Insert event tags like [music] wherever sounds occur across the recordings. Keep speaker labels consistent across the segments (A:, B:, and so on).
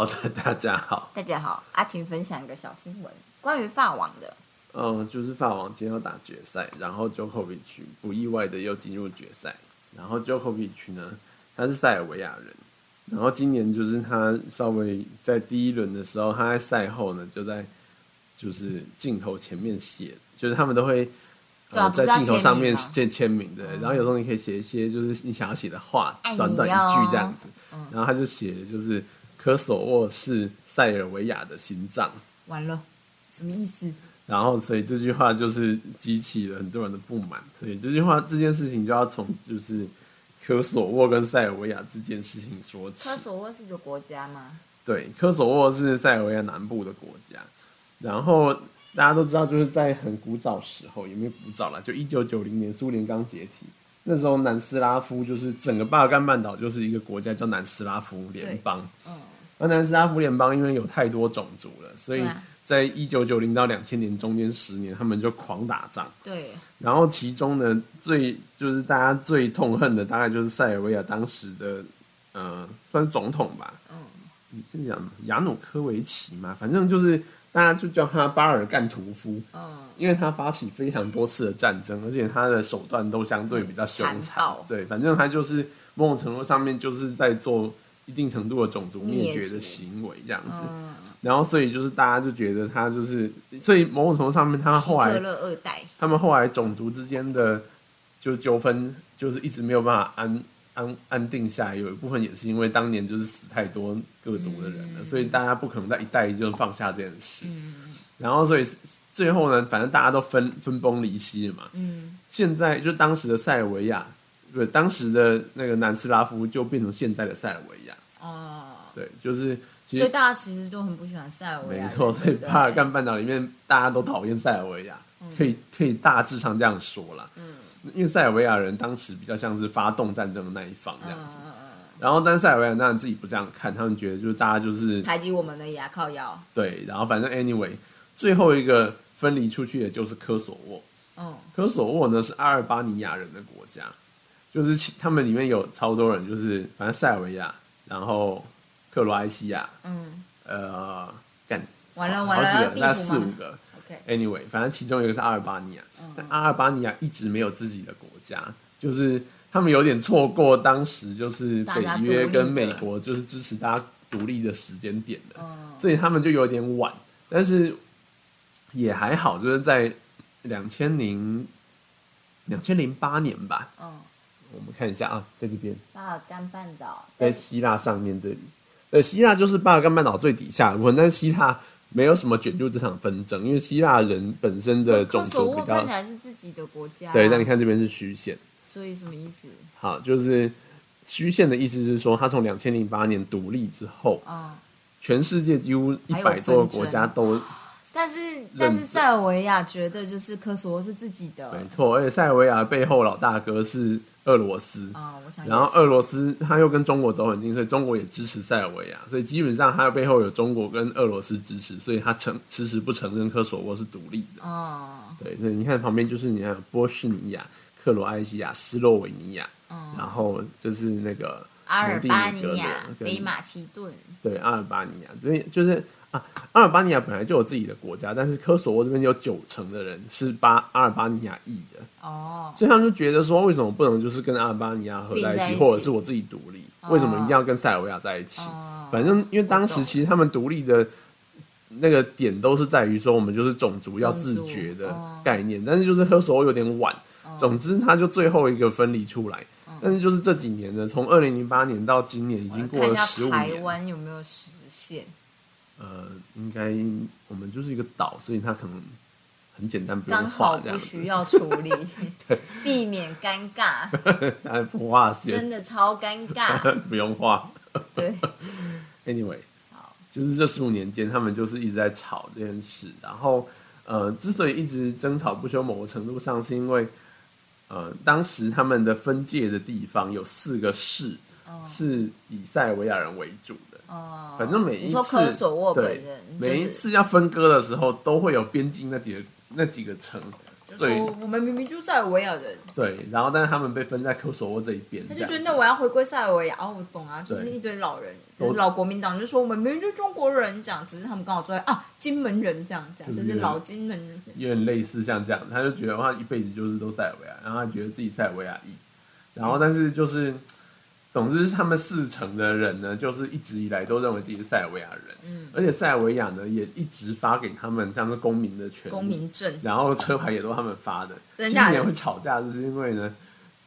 A: 好的，[laughs] 大家好。
B: 大家好，阿婷分享一个小新闻，关于法网的。
A: 嗯，就是法网今天要打决赛，然后 Djokovic 不意外的又进入决赛。然后 Djokovic 呢，他是塞尔维亚人。然后今年就是他稍微在第一轮的时候，他在赛后呢就在就是镜头前面写，就是他们都会
B: 呃
A: 在镜头上面签签名的。然后有时候你可以写一些就是你想要写的话，短短一句这样子。然后他就写的就是科索沃是塞尔维亚的心脏。
B: 完了，什么意思？
A: 然后，所以这句话就是激起了很多人的不满。所以这句话这件事情就要从就是科索沃跟塞尔维亚这件事情说起。
B: 科索沃是一个国家吗？
A: 对，科索沃是塞尔维亚南部的国家。然后大家都知道，就是在很古早时候，也没有古早了，就一九九零年苏联刚解体，那时候南斯拉夫就是整个巴尔干半岛就是一个国家叫南斯拉夫联邦。嗯。而南斯拉夫联邦因为有太多种族了，所以。在一九九零到两千年中间十年，他们就狂打仗。
B: 对。
A: 然后其中呢，最就是大家最痛恨的，大概就是塞尔维亚当时的，呃，算总统吧。嗯。你是讲亚努科维奇嘛？反正就是大家就叫他巴尔干屠夫。嗯。因为他发起非常多次的战争，而且他的手段都相对比较凶残。对，反正他就是某种程度上面就是在做一定程度的种族灭绝的行为，这样子。然后，所以就是大家就觉得他就是，所以某种程度上面，他们后来
B: 二代，
A: 他们后来种族之间的就纠纷，就是一直没有办法安安安定下来。有一部分也是因为当年就是死太多各族的人了，所以大家不可能在一代就放下这件事。然后，所以最后呢，反正大家都分分崩离析了嘛。嗯，现在就当时的塞尔维亚，对，当时的那个南斯拉夫就变成现在的塞尔维亚。哦，对，就是。
B: 所以大家其实都很不喜欢塞尔维亚。
A: 没错，所以巴尔干半岛里面大家都讨厌塞尔维亚，可以可以大致上这样说啦。嗯，因为塞尔维亚人当时比较像是发动战争的那一方这样子。嗯嗯嗯。然后，但塞尔维亚当然自己不这样看，他们觉得就是大家就是
B: 排挤我们的牙靠腰。
A: 对，然后反正 anyway，最后一个分离出去的就是科索沃。嗯，科索沃呢是阿尔巴尼亚人的国家，就是他们里面有超多人，就是反正塞尔维亚，然后。克罗埃西亚，嗯，呃，干
B: 完了完了，
A: 那四五个，OK，Anyway，反正其中一个是阿尔巴尼亚，但阿尔巴尼亚一直没有自己的国家，就是他们有点错过当时就是北约跟美国就是支持大家独立的时间点的，所以他们就有点晚，但是也还好，就是在两千零两千零八年吧，嗯，我们看一下啊，在这边
B: 巴尔干半岛，
A: 在希腊上面这里。呃，希腊就是巴尔干半岛最底下的部分，但是希腊没有什么卷入这场纷争，因为希腊人本身的种族比较
B: 看起来是自己的国家。
A: 对，但你看这边是虚线，
B: 所以什么意思？
A: 好，就是虚线的意思是说，他从两千零八年独立之后，啊，全世界几乎一百多个国家都。
B: 但是，但是塞尔维亚觉得就是科索沃是自己的，
A: 没错。而且塞尔维亚背后老大哥是俄罗斯啊，我想。然后俄罗斯他又跟中国走很近，所以中国也支持塞尔维亚，所以基本上他的背后有中国跟俄罗斯支持，所以他承迟迟不承认科索沃是独立的。哦，对，所以你看旁边就是你看波士尼亚、克罗埃西亚、斯洛维尼亚，然后就是那个
B: 阿尔巴尼亚、北马其顿，
A: 对，阿尔巴尼亚，所以就是。啊，阿尔巴尼亚本来就有自己的国家，但是科索沃这边有九成的人是巴阿尔巴尼亚裔的哦，所以他们就觉得说，为什么不能就是跟阿尔巴尼亚合在一起，或者是我自己独立？为什么一定要跟塞尔维亚在一起？反正因为当时其实他们独立的那个点都是在于说，我们就是种族要自觉的概念，但是就是科索沃有点晚。总之，他就最后一个分离出来，但是就是这几年呢，从二零零八年到今年已经过了十五年，
B: 台湾有没有实现？
A: 呃，应该我们就是一个岛，所以它可能很简单，不用画这样
B: 不需要处理，[laughs]
A: 对，[laughs]
B: 避免尴尬。
A: 咱不画线，
B: 真的超尴尬，[laughs]
A: 不用画。
B: 对
A: ，Anyway，好，就是这十五年间，他们就是一直在吵这件事。然后，呃，之所以一直争吵不休，某个程度上是因为，呃，当时他们的分界的地方有四个市，是以塞尔维亚人为主的。哦，反正每一次对每一次要分割的时候，都会有边境那几个那几个城
B: 就说我们明明就是塞尔维亚人。
A: 对，然后但是他们被分在科索沃这一边，
B: 他就觉得那我要回归塞尔维亚。哦，我懂啊，就是一堆老人，老国民党就说我们明明就中国人，这样只是他们刚好坐在啊金门人这样讲，就是老金门人，
A: 有点类似像这样，他就觉得他一辈子就是都塞尔维亚，然后他觉得自己塞尔维亚裔，然后但是就是。总之，他们四成的人呢，就是一直以来都认为自己是塞尔维亚人，嗯，而且塞尔维亚呢也一直发给他们像是公民的权利，
B: 公民证，
A: 然后车牌也都他们发的。今年会吵架，就是因为呢，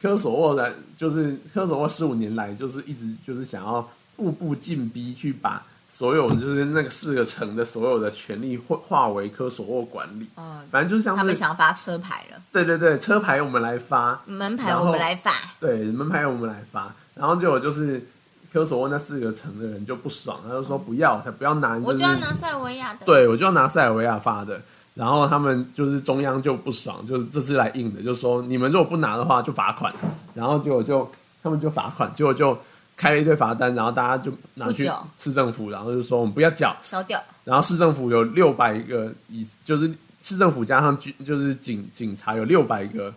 A: 科索沃的，就是科索沃十五年来就是一直就是想要步步进逼去把所有就是那个四个城的所有的权利化化为科索沃管理，嗯，反正就是像
B: 他们想发车牌了，
A: 对对对，车牌我们来发，
B: 门牌我们来发，
A: 对，门牌我们来发。然后结果就是科索沃那四个城的人就不爽，他就说不要，才不要拿，
B: 我就要拿塞尔维亚的，
A: 对我就要拿塞尔维亚发的。然后他们就是中央就不爽，就是这次来硬的，就是说你们如果不拿的话就罚款。然后结果就他们就罚款，结果就开了一堆罚单，然后大家就拿去市政府，然后就说我们不要缴，
B: 烧掉。
A: 然后市政府有六百个，以就是市政府加上军就是警警察有六百个，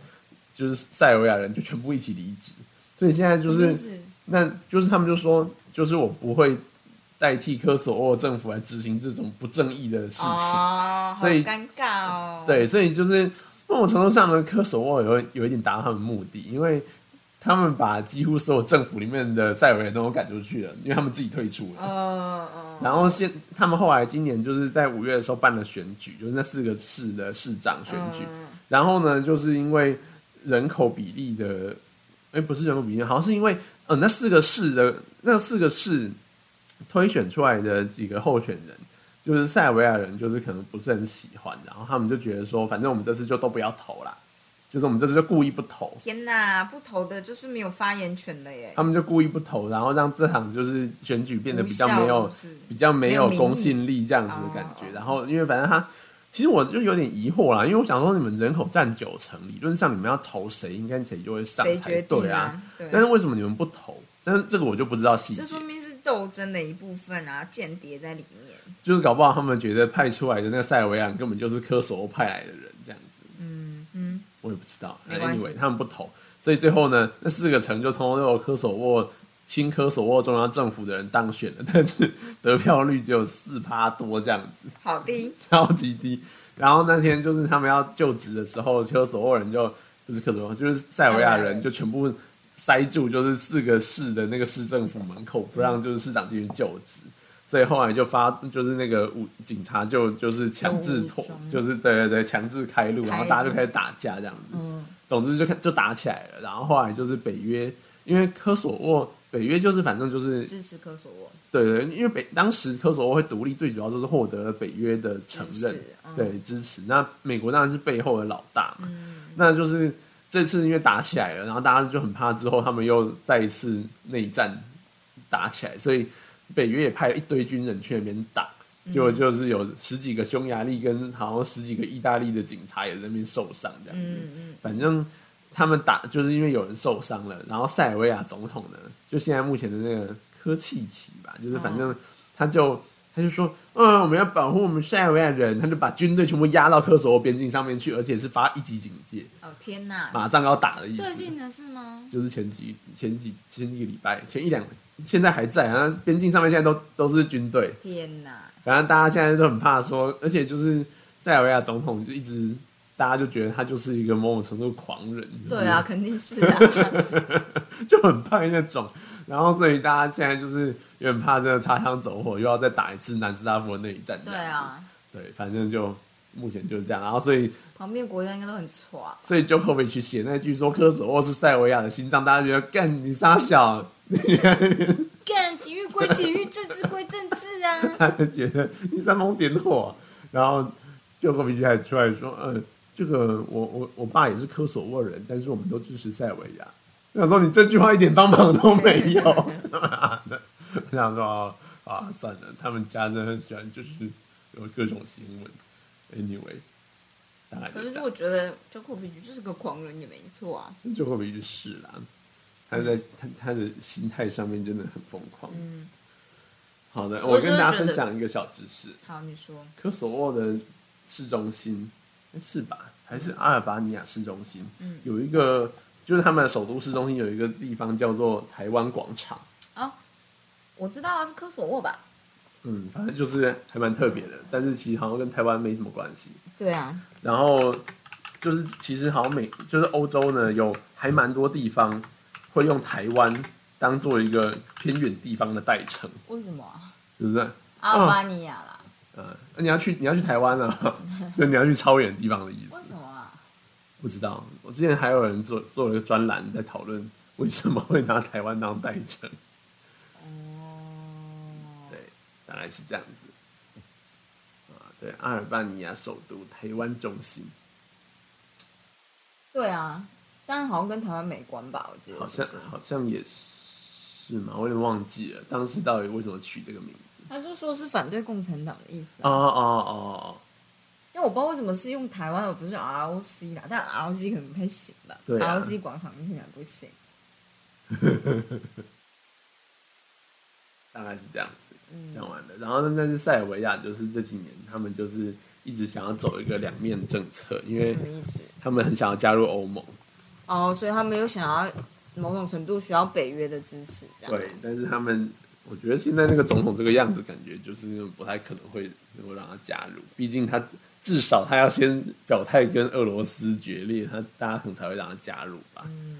A: 就是塞尔维亚人就全部一起离职。所以现在就是，那就是他们就说，就是我不会代替科索沃政府来执行这种不正义的事情，所以
B: 尴尬哦。
A: 对，所以就是某种程度上呢，科索沃有有一点达到他们目的，因为他们把几乎所有政府里面的塞尔维亚都赶出去了，因为他们自己退出了。嗯嗯。然后现他们后来今年就是在五月的时候办了选举，就是那四个市的市长选举。然后呢，就是因为人口比例的。哎，不是人口比例，好像是因为，呃，那四个市的那四个市推选出来的几个候选人，就是塞尔维亚人，就是可能不是很喜欢，然后他们就觉得说，反正我们这次就都不要投啦，就是我们这次就故意不投。
B: 天哪，不投的就是没有发言权了耶！
A: 他们就故意不投，然后让这场就是选举变得比较没有、比较没有公信力这样子的感觉。然后，因为反正他。其实我就有点疑惑啦，因为我想说你们人口占九成，理论上你们要投谁，应该谁就会上才对啊。但是为什么你们不投？但是这个我就不知道细节。
B: 这说明是斗争的一部分啊，间谍在里面。
A: 就是搞不好他们觉得派出来的那个塞尔维亚根本就是科索沃派来的人，这样子。嗯嗯，我也不知道。Anyway，他们不投，所以最后呢，那四个城就通过由科索沃。亲科索沃中央政府的人当选了，[laughs] 但是得票率只有四趴多这样子，
B: 好低，[laughs]
A: 超级低。然后那天就是他们要就职的时候，科索沃人就不是科索沃，就是塞尔维亚人就全部塞住，就是四个市的那个市政府门口，不让就是市长进去就职。所以后来就发，就是那个武警察就就是强制拖，就是对对对，强制开路，然后大家就开始打架这样子。嗯，总之就开就打起来了。然后后来就是北约，因为科索沃。北约就是反正就是
B: 支持科索沃，
A: 对对，因为北当时科索沃会独立，最主要就是获得了北约的承认，对支持。那美国当然是背后的老大嘛，那就是这次因为打起来了，然后大家就很怕之后他们又再一次内战打起来，所以北约也派了一堆军人去那边打，结果就是有十几个匈牙利跟好像十几个意大利的警察也在那边受伤这样子，反正。他们打就是因为有人受伤了，然后塞尔维亚总统呢，就现在目前的那个科契奇吧，就是反正他就他就说，嗯，我们要保护我们塞尔维亚人，他就把军队全部压到科索沃边境上面去，而且是发一级警戒。
B: 哦天哪！
A: 马上要打的意思。
B: 最近的是吗？
A: 就是前几前几前几个礼拜，前一两，现在还在啊，边境上面现在都都是军队。
B: 天哪！
A: 反正大家现在都很怕说，而且就是塞尔维亚总统就一直。大家就觉得他就是一个某种程度狂人，
B: 对啊，肯定是啊，[laughs]
A: 就很怕那种。然后所以大家现在就是有点怕，这个擦枪走火，又要再打一次南斯拉夫的那一战。
B: 对啊，
A: 对，反正就目前就是这样。然后所以
B: 旁边国家应该都很错，
A: 所以就后面去写那句说科索沃是塞维亚的心脏，大家觉得干你傻小，[laughs] [laughs]
B: 干体育归体育，政治归政治啊。
A: 他就觉得你煽风点火，然后就后面就还出来说，嗯。这个我我我爸也是科索沃人，但是我们都支持塞维亚。我想说你这句话一点帮忙都没有。我想说啊，算了，他们家真的很喜欢，就是有各种新闻。Anyway，大概。
B: 可是我觉得周克比就是个狂人，也没错啊。
A: 周克比是啦，他在他他的心态上面真的很疯狂。嗯。好的，我跟大家分享一个小知识。
B: 好，你说。
A: 科索沃的市中心。是吧？还是阿尔巴尼亚市中心？嗯，有一个就是他们的首都市中心有一个地方叫做台湾广场。
B: 啊，我知道啊，是科索沃吧？
A: 嗯，反正就是还蛮特别的，但是其实好像跟台湾没什么关系。
B: 对啊。
A: 然后就是其实好像美就是欧洲呢，有还蛮多地方会用台湾当做一个偏远地方的代称。
B: 为什么？
A: 是不是？
B: 阿尔巴尼亚啦。
A: 嗯，你要去你要去台湾啊？就你要去超远地方的意思？
B: 为什么啊？
A: 不知道。我之前还有人做做了一个专栏，在讨论为什么会拿台湾当代称。对大概是这样子，啊，对，阿尔巴尼亚首都台湾中心，
B: 对啊，但是好像跟台湾没关吧？我记得
A: 好像好像也是嘛，我有点忘记了当时到底为什么取这个名字。
B: 他就说是反对共产党的意思。
A: 哦哦哦哦，
B: 因为我不知道为什么是用台湾而不是 ROC 啦，但 ROC 可能不太行吧对？ROC 广场听起来不行。[laughs]
A: 大概是这样子。讲完了，然后呢？但是塞尔维亚就是这几年，他们就是一直想要走一个两面政策，因为
B: 什么意思？
A: 他们很想要加入欧盟。
B: 哦，所以他们又想要某种程度需要北约的支持，这样。
A: 对，但是他们，我觉得现在那个总统这个样子，感觉就是不太可能会能够让他加入。毕竟他至少他要先表态跟俄罗斯决裂，他大家可能才会让他加入吧。嗯。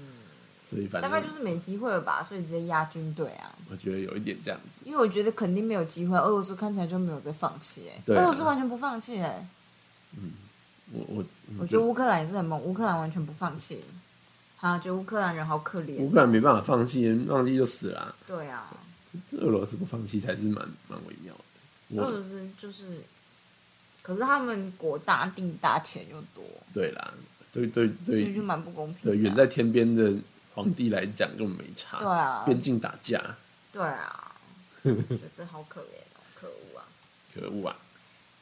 A: 所以反
B: 正大概就是没机会了吧，所以直接压军队啊。
A: 我觉得有一点这样子，
B: 因为我觉得肯定没有机会。俄罗斯看起来就没有在放弃，哎，俄罗斯完全不放弃，哎。
A: 嗯，我我
B: 我觉得乌克兰也是很猛，乌克兰完全不放弃。啊，觉得乌克兰人好可怜。
A: 乌克兰没办法放弃，放弃就死了。
B: 对啊。
A: 俄罗斯不放弃才是蛮蛮微妙
B: 的。俄罗斯就是，可是他们国大地大，钱又多。
A: 对啦，对对对，
B: 所以就蛮不公平。
A: 对，远在天边的。皇帝来讲根本没差，
B: 对啊，
A: 边境打架，
B: 对啊，觉得好可怜哦，[laughs] 可恶啊，
A: 可恶啊，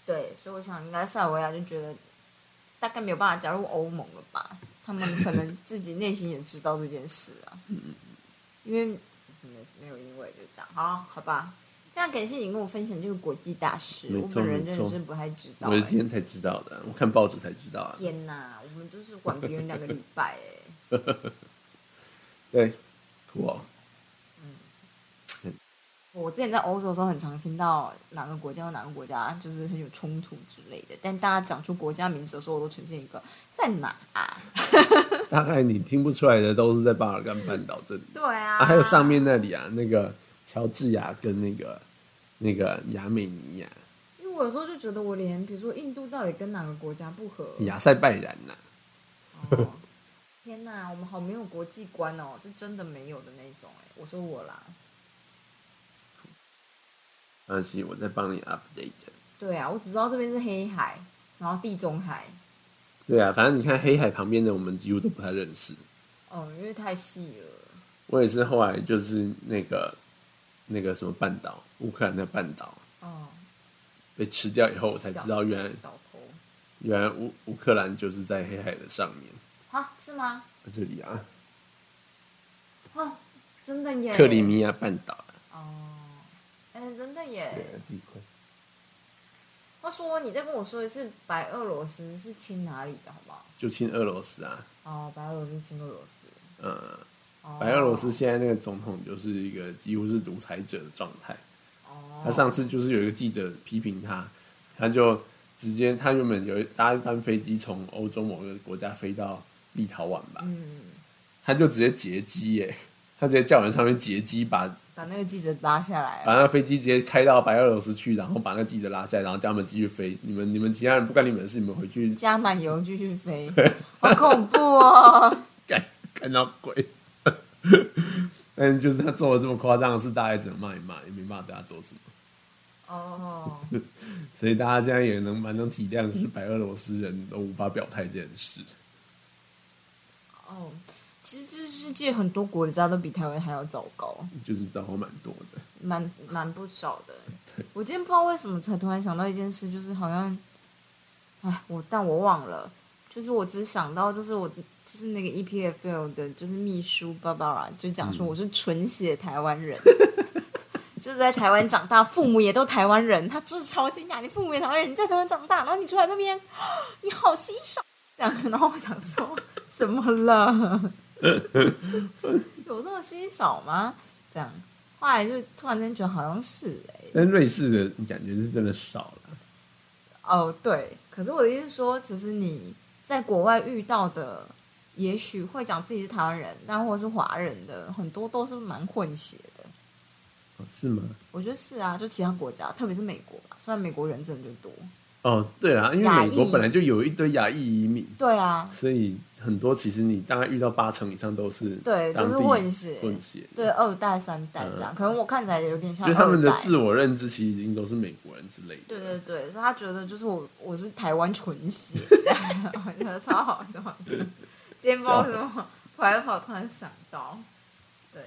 B: 对，所以我想应该塞尔维亚就觉得大概没有办法加入欧盟了吧？他们可能自己内心也知道这件事啊，[laughs] 嗯因为没没有因为就这样，好，好吧，非常感谢你跟我分享这个国际大事，我本人真的是不太知道，
A: 我是今天才知道的，我看报纸才知道啊，
B: 天哪，我们都是管别人两个礼拜
A: 哎。[laughs] 对，酷哦。
B: 嗯，我之前在欧洲的时候，很常听到哪个国家和哪个国家就是很有冲突之类的，但大家讲出国家名字的时候，我都呈现一个在哪啊？[laughs]
A: 大概你听不出来的都是在巴尔干半岛这里。
B: 对啊，
A: 还有上面那里啊，那个乔治亚跟那个那个亚美尼亚。
B: 因为我有时候就觉得，我连比如说印度到底跟哪个国家不合？
A: 亚塞拜然呐。
B: 哦天哪，我们好没有国际观哦，是真的没有的那种哎。我说我啦，
A: 安心，我在帮你 update。
B: 对啊，我只知道这边是黑海，然后地中海。
A: 对啊，反正你看黑海旁边的，我们几乎都不太认识。
B: 哦，因为太细了。
A: 我也是后来就是那个那个什么半岛，乌克兰的半岛，哦，被吃掉以后，我才知道原来原来乌乌克兰就是在黑海的上面。
B: 啊，是吗？
A: 在这里啊！
B: 哦，真的耶！
A: 克里米亚半岛
B: 哦，哎，真的耶！话说，你再跟我说一次，白俄罗斯是亲哪里的，好不好？
A: 就亲俄罗斯
B: 啊！哦，白俄罗斯亲俄罗斯。
A: 嗯，白俄罗斯现在那个总统就是一个几乎是独裁者的状态。哦。他上次就是有一个记者批评他，他就直接他原本有搭一班飞机从欧洲某个国家飞到。立陶宛吧，他就直接劫机耶，他直接叫人上面劫机，把
B: 把那个记者拉下来，
A: 把那飞机直接开到白俄罗斯去，然后把那记者拉下来，然后叫他们继续飞。你们你们其他人不干你们的事，你们回去
B: 加满油继续飞，[laughs] 好恐怖哦！[laughs]
A: 看看到鬼，[laughs] 但就是他做了这么夸张的事，大家只能骂一骂，也没办法对他做什么。哦，所以大家现在也能蛮能体谅，就是白俄罗斯人都无法表态这件事。
B: 哦，其实这世界很多国家都比台湾还要糟糕，
A: 就是糟糕蛮多的，
B: 蛮蛮不少的。[laughs] 我今天不知道为什么才突然想到一件事，就是好像，哎，我但我忘了，就是我只想到就是我就是那个 EPFL 的，就是秘书 Barbara 就讲说我是纯血台湾人，[laughs] 就是在台湾长大，父母也都台湾人，他就是超惊讶，你父母也台湾人，你在台湾长大，然后你出来这边，[gasps] 你好稀少，这样，[laughs] 然后我想说，怎么了？[laughs] 有这么稀少吗？这样，后来就突然间觉得好像是哎，
A: 但瑞士的感觉是真的少了。
B: 哦，对，可是我的意思说，其实你在国外遇到的。也许会讲自己是台湾人，但或者是华人的很多都是蛮混血的，哦
A: 是吗？
B: 我觉得是啊，就其他国家，特别是美国吧，虽然美国人真的就多。
A: 哦，对啊，因为美国本来就有一堆亚裔移民，
B: 对啊，
A: 所以很多其实你大概遇到八成以上都是
B: 对，都是混血，
A: 混血，
B: 对，二代三代这样，可能我看起来有点像，就
A: 他们的自我认知其实已经都是美国人之类的。
B: 对对对，所以他觉得就是我我是台湾纯血，[laughs] 我觉得超好笑。今天不知道什么 [laughs] 跑来跑，突然想到，对，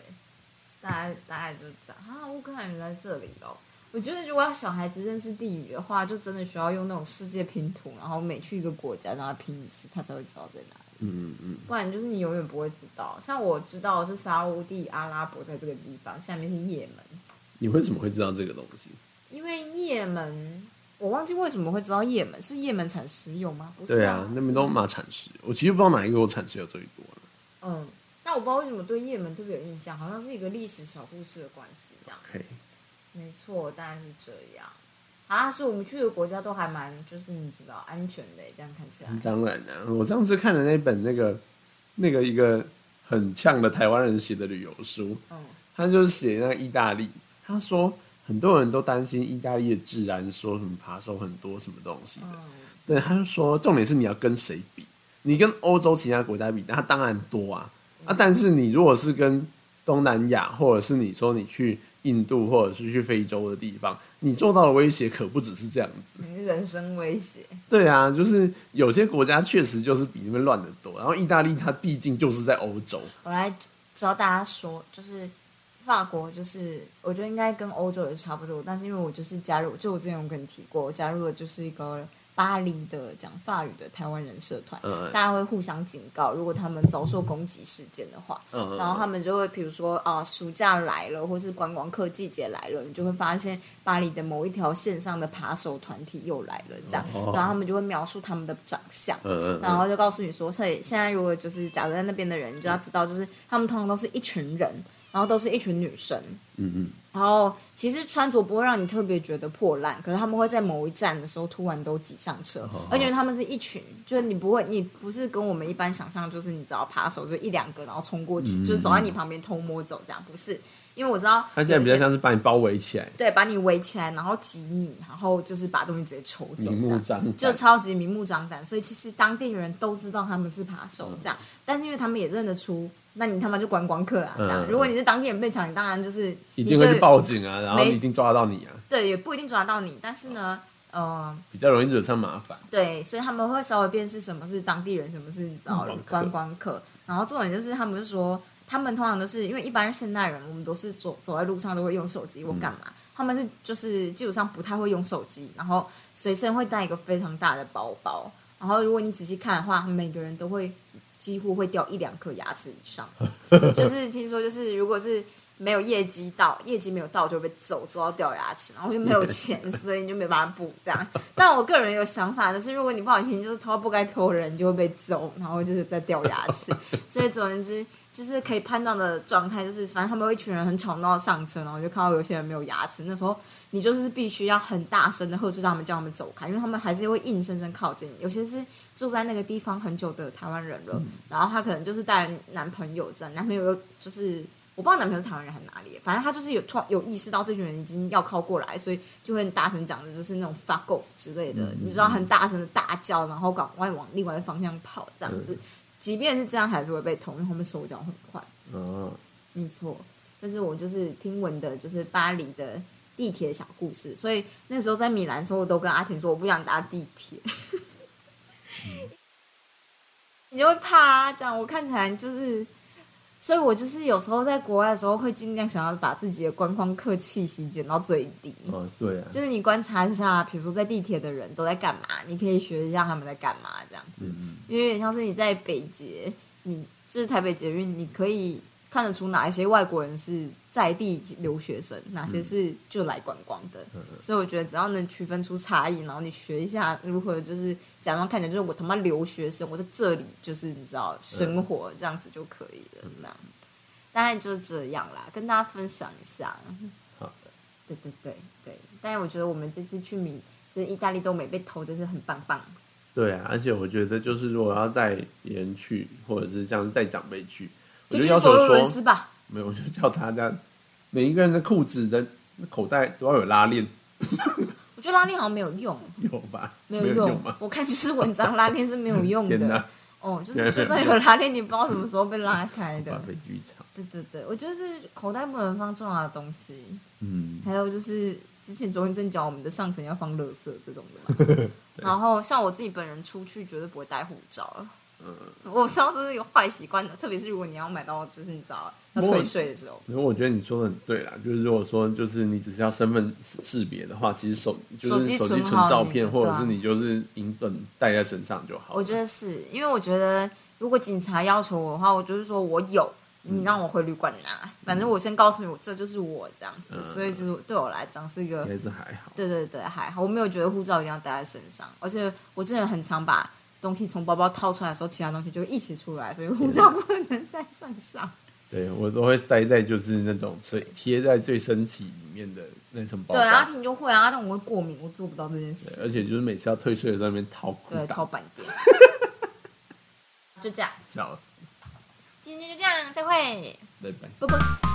B: 大家大家就这样啊。乌克兰人在这里哦。我觉得如果要小孩子认识地理的话，就真的需要用那种世界拼图，然后每去一个国家让他拼一次，他才会知道在哪里。嗯嗯嗯。不然就是你永远不会知道。像我知道是沙地阿拉伯在这个地方，下面是也门。
A: 你为什么会知道这个东西？
B: 因为也门。我忘记为什么会知道也门是也门产石油吗？不
A: 是，对啊，那边都马产石油。我其实不知道哪一个国产石油最多了。
B: 嗯，但我不知道为什么对也门特别有印象，好像是一个历史小故事的关系这样。
A: 可以，
B: 没错，当然是这样。啊，所以我们去的国家都还蛮，就是你知道安全的，这样看起来。
A: 当然了，我上次看的那本那个那个一个很呛的台湾人写的旅游书，嗯，他就是写那个意大利，他说。很多人都担心意大利的治安，说什么扒手很多，什么东西的。对，他就说，重点是你要跟谁比？你跟欧洲其他国家比，那当然多啊。啊，但是你如果是跟东南亚，或者是你说你去印度，或者是去非洲的地方，你做到的威胁可不只是这样子。
B: 人身威胁。
A: 对啊，就是有些国家确实就是比那边乱的多。然后意大利它毕竟就是在欧洲。
B: 我来教大家说，就是。法国就是，我觉得应该跟欧洲也是差不多，但是因为我就是加入，就我之前有跟你提过，我加入的就是一个巴黎的讲法语的台湾人社团，大家会互相警告，如果他们遭受攻击事件的话，然后他们就会，比如说啊，暑假来了，或是观光客季节来了，你就会发现巴黎的某一条线上的扒手团体又来了，这样，然后他们就会描述他们的长相，然后就告诉你说，所以现在如果就是假如在那边的人，你就要知道，就是他们通常都是一群人。然后都是一群女生，嗯嗯，然后其实穿着不会让你特别觉得破烂，可是他们会在某一站的时候突然都挤上车，而且他们是一群，就是你不会，你不是跟我们一般想象，就是你只要扒手就一两个，然后冲过去，就是走在你旁边偷摸走这样，不是，因为我知道
A: 他现在比较像是把你包围起来，
B: 对，把你围起来，然后挤你，然后就是把东西直接抽走，
A: 明目张胆，
B: 就超级明目张胆，所以其实当地人都知道他们是扒手这样，但是因为他们也认得出。那你他妈就观光客啊！这样，如果你是当地人被抢，你当然就是
A: 一定会去报警啊，然后一定抓得到你啊。
B: 对，也不一定抓得到你，但是呢，呃，
A: 比较容易惹上麻烦。
B: 对，所以他们会稍微辨识什么是当地人，什么是你知道观光客。然后重点就是，他们就说，他们通常都是因为一般现代人，我们都是走走在路上都会用手机或干嘛，他们是就是基本上不太会用手机，然后随身会带一个非常大的包包。然后如果你仔细看的话，每个人都会。几乎会掉一两颗牙齿以上，[laughs] 就是听说，就是如果是没有业绩到，业绩没有到就会被揍，揍到掉牙齿，然后就没有钱，所以你就没办法补这样。[laughs] 但我个人有想法，就是如果你不小心就是偷不该偷的人，就会被揍，然后就是在掉牙齿。[laughs] 所以总而言之，就是可以判断的状态，就是反正他们一群人很吵闹上车，然后就看到有些人没有牙齿，那时候你就是必须要很大声的呵斥他们，叫他们走开，因为他们还是会硬生生靠近你，有些是。住在那个地方很久的台湾人了，然后他可能就是带男朋友这样，男朋友又就是我不知道男朋友是台湾人还是哪里，反正他就是有突然有意识到这群人已经要靠过来，所以就会很大声讲的就是那种 fuck off 之类的，你知道很大声的大叫，然后赶快往另外一个方向跑这样子，即便是这样还是会被捅，因为他们手脚很快。哦，没错，但是我就是听闻的就是巴黎的地铁小故事，所以那时候在米兰的时候，我都跟阿婷说我不想搭地铁。[laughs] 你就会怕啊，这样我看起来就是，所以我就是有时候在国外的时候会尽量想要把自己的观光客气息减到最低。
A: 哦，对啊，
B: 就是你观察一下，比如说在地铁的人都在干嘛，你可以学一下他们在干嘛这样子。嗯嗯。因为像是你在北捷，你就是台北捷运，你可以看得出哪一些外国人是在地留学生，哪些是就来观光的。所以我觉得只要能区分出差异，然后你学一下如何就是假装看起来就是我他妈留学生，我在这里就是你知道生活这样子就可以了。这样大概就是这样啦，跟大家分享一下。
A: 好的，
B: 对对对对。但是我觉得我们这次去米就是意大利都没被偷，真是很棒棒。
A: 对啊，而且我觉得就是如果要带别人去，或者是这样带长辈去。我就要求说，没有，我就叫他这样，每一个人的裤子的口袋都要有拉链。[laughs]
B: 我觉得拉链好像没有用，
A: 有吧？
B: 没有用我看就是文章拉链是没有 [laughs] 用的。哦，就是 [laughs] 就算有拉链，你不知道什么时候被拉开的。
A: 被剧场。
B: 对对对，我觉得是口袋不能放重要的东西。嗯。还有就是之前周文正讲我们的上层要放垃圾这种的嘛。然后像我自己本人出去绝对不会带护照。嗯，我知道这是一个坏习惯的，特别是如果你要买到，就是你知道要退税的时候。
A: 因为我觉得你说的很对啦，就是如果说就是你只是要身份识别的话，其实手就是手机存照片，或者是你就是银本带在身上就好。
B: 我觉得是因为我觉得如果警察要求我的话，我就是说我有，你让我回旅馆拿，反正我先告诉你，我这就是我这样子，所以其实对我来讲是一个
A: 还是还好。
B: 对对对，还好，我没有觉得护照一定要带在身上，而且我真的很常把。东西从包包掏出来的时候，其他东西就会一起出来，所以护照不能再算上。
A: 对我都会塞在就是那种最贴在最身体里面的那层包。
B: 对阿婷就会啊，但我会过敏，我做不到这件事。
A: 而且就是每次要退税的时候，那边掏
B: 对掏板垫。[laughs] 就这样，
A: 笑死。
B: 今天就这样，再会。
A: 拜拜。
B: 啵啵。